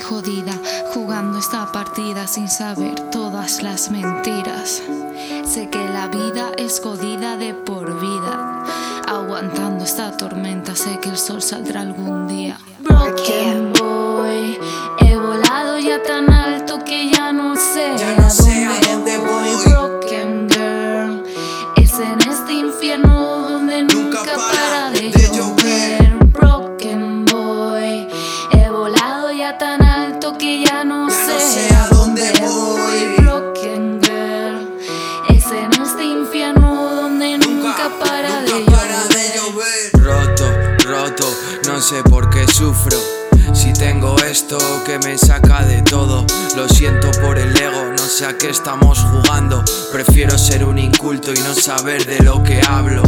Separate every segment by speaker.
Speaker 1: jodida, jugando esta partida sin saber todas las mentiras. Sé que la vida es jodida de por vida. Aguantando esta tormenta, sé que el sol saldrá algún día. No sé
Speaker 2: por qué sufro. Si tengo esto que me saca de todo, lo siento por el ego, no sé a qué estamos jugando. Prefiero ser un inculto y no saber de lo que hablo,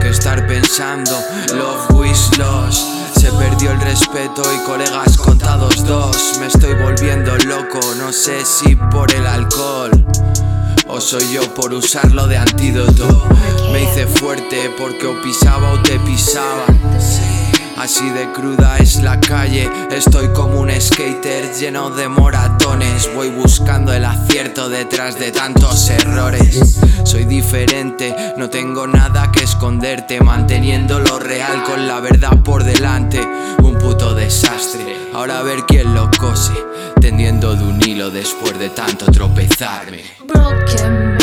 Speaker 2: que estar pensando, love lost. Se perdió el respeto y colegas contados dos. Me estoy volviendo loco, no sé si por el alcohol. O soy yo por usarlo de antídoto. Me hice fuerte porque o pisaba o te pisaba. Así de cruda es la calle, estoy como un skater lleno de moratones. Voy buscando el acierto detrás de tantos errores. Soy diferente, no tengo nada que esconderte, manteniendo lo real con la verdad por delante. Un puto desastre, ahora a ver quién lo cose, tendiendo de un hilo después de tanto tropezarme.
Speaker 1: Broken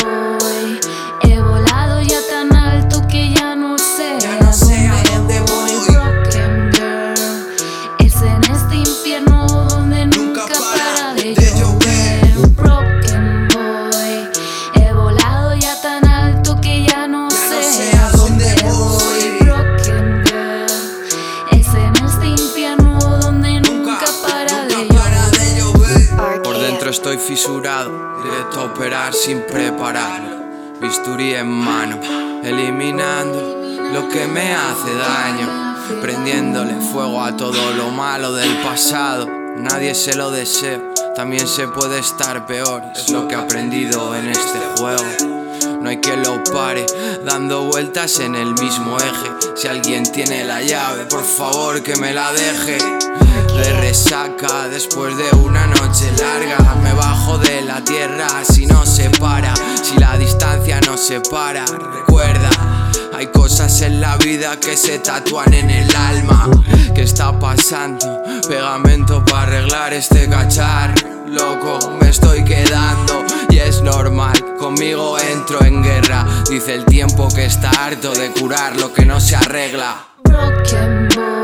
Speaker 2: estoy fisurado, directo a operar sin prepararlo. Bisturí en mano, eliminando lo que me hace daño. Prendiéndole fuego a todo lo malo del pasado. Nadie se lo desea, también se puede estar peor. Es lo que he aprendido en este juego. No hay quien lo pare, dando vueltas en el mismo eje. Si alguien tiene la llave, por favor que me la deje. De resaca después de una noche larga, me bajo de la tierra si no se para, si la distancia no se para. Recuerda, hay cosas en la vida que se tatúan en el alma. ¿Qué está pasando? Pegamento para arreglar este cachar. Loco, me estoy quedando normal. Conmigo entro en guerra. Dice el tiempo que está harto de curar lo que no se arregla.
Speaker 1: Broken